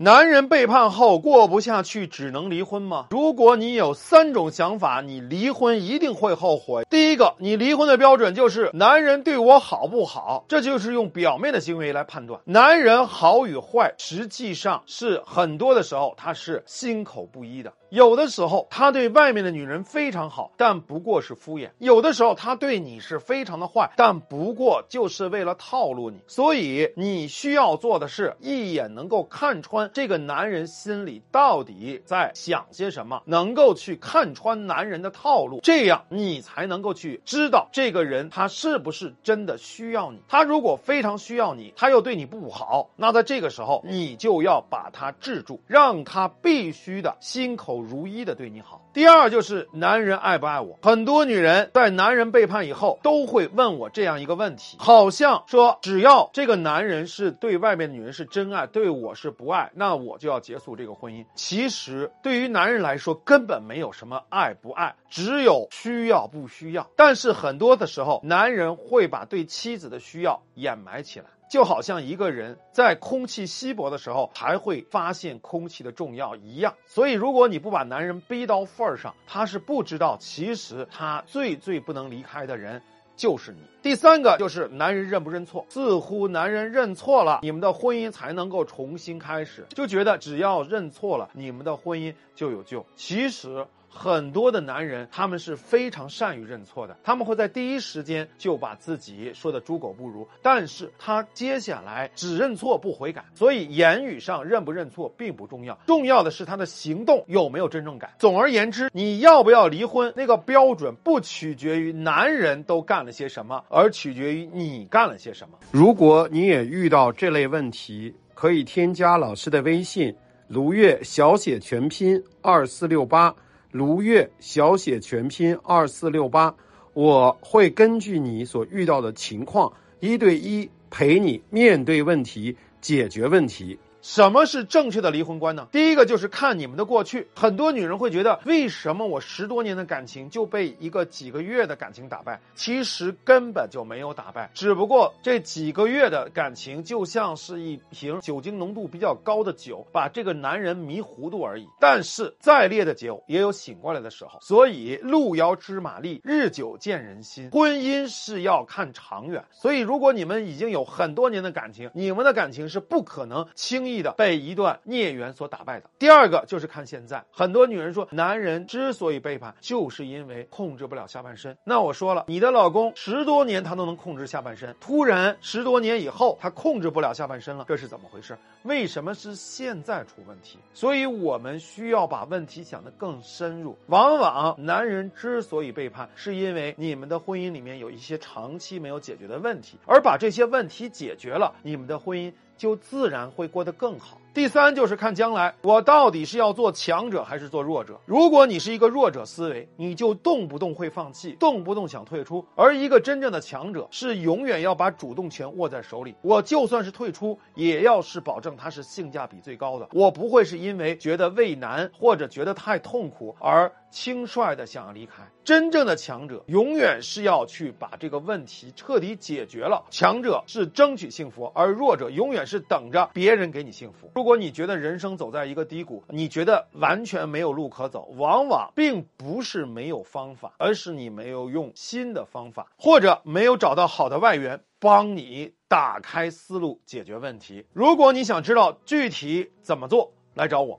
男人背叛后过不下去，只能离婚吗？如果你有三种想法，你离婚一定会后悔。第一个，你离婚的标准就是男人对我好不好，这就是用表面的行为来判断男人好与坏，实际上是很多的时候他是心口不一的。有的时候他对外面的女人非常好，但不过是敷衍；有的时候他对你是非常的坏，但不过就是为了套路你。所以你需要做的是一眼能够看穿。这个男人心里到底在想些什么？能够去看穿男人的套路，这样你才能够去知道这个人他是不是真的需要你。他如果非常需要你，他又对你不好，那在这个时候你就要把他制住，让他必须的心口如一的对你好。第二就是男人爱不爱我？很多女人在男人背叛以后都会问我这样一个问题，好像说只要这个男人是对外面的女人是真爱，对我是不爱。那我就要结束这个婚姻。其实对于男人来说，根本没有什么爱不爱，只有需要不需要。但是很多的时候，男人会把对妻子的需要掩埋起来，就好像一个人在空气稀薄的时候才会发现空气的重要一样。所以，如果你不把男人逼到份儿上，他是不知道，其实他最最不能离开的人。就是你。第三个就是男人认不认错，似乎男人认错了，你们的婚姻才能够重新开始，就觉得只要认错了，你们的婚姻就有救。其实。很多的男人，他们是非常善于认错的，他们会在第一时间就把自己说的猪狗不如，但是他接下来只认错不悔改，所以言语上认不认错并不重要，重要的是他的行动有没有真正改。总而言之，你要不要离婚，那个标准不取决于男人都干了些什么，而取决于你干了些什么。如果你也遇到这类问题，可以添加老师的微信：卢月小写全拼二四六八。卢月小写全拼二四六八，我会根据你所遇到的情况，一对一陪你面对问题，解决问题。什么是正确的离婚观呢？第一个就是看你们的过去。很多女人会觉得，为什么我十多年的感情就被一个几个月的感情打败？其实根本就没有打败，只不过这几个月的感情就像是一瓶酒精浓度比较高的酒，把这个男人迷糊涂而已。但是再烈的酒也有醒过来的时候，所以路遥知马力，日久见人心。婚姻是要看长远，所以如果你们已经有很多年的感情，你们的感情是不可能轻。易的被一段孽缘所打败的。第二个就是看现在，很多女人说，男人之所以背叛，就是因为控制不了下半身。那我说了，你的老公十多年他都能控制下半身，突然十多年以后他控制不了下半身了，这是怎么回事？为什么是现在出问题？所以我们需要把问题想得更深入。往往男人之所以背叛，是因为你们的婚姻里面有一些长期没有解决的问题，而把这些问题解决了，你们的婚姻。就自然会过得更好。第三就是看将来，我到底是要做强者还是做弱者？如果你是一个弱者思维，你就动不动会放弃，动不动想退出；而一个真正的强者是永远要把主动权握在手里。我就算是退出，也要是保证它是性价比最高的。我不会是因为觉得畏难或者觉得太痛苦而轻率的想要离开。真正的强者永远是要去把这个问题彻底解决了。强者是争取幸福，而弱者永远是等着别人给你幸福。如如果你觉得人生走在一个低谷，你觉得完全没有路可走，往往并不是没有方法，而是你没有用新的方法，或者没有找到好的外援帮你打开思路解决问题。如果你想知道具体怎么做，来找我。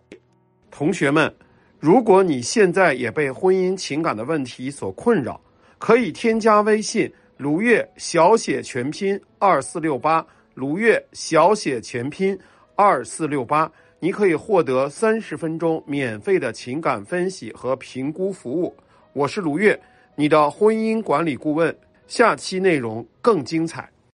同学们，如果你现在也被婚姻情感的问题所困扰，可以添加微信卢月小写全拼二四六八，卢月小写全拼。二四六八，你可以获得三十分钟免费的情感分析和评估服务。我是卢月，你的婚姻管理顾问。下期内容更精彩。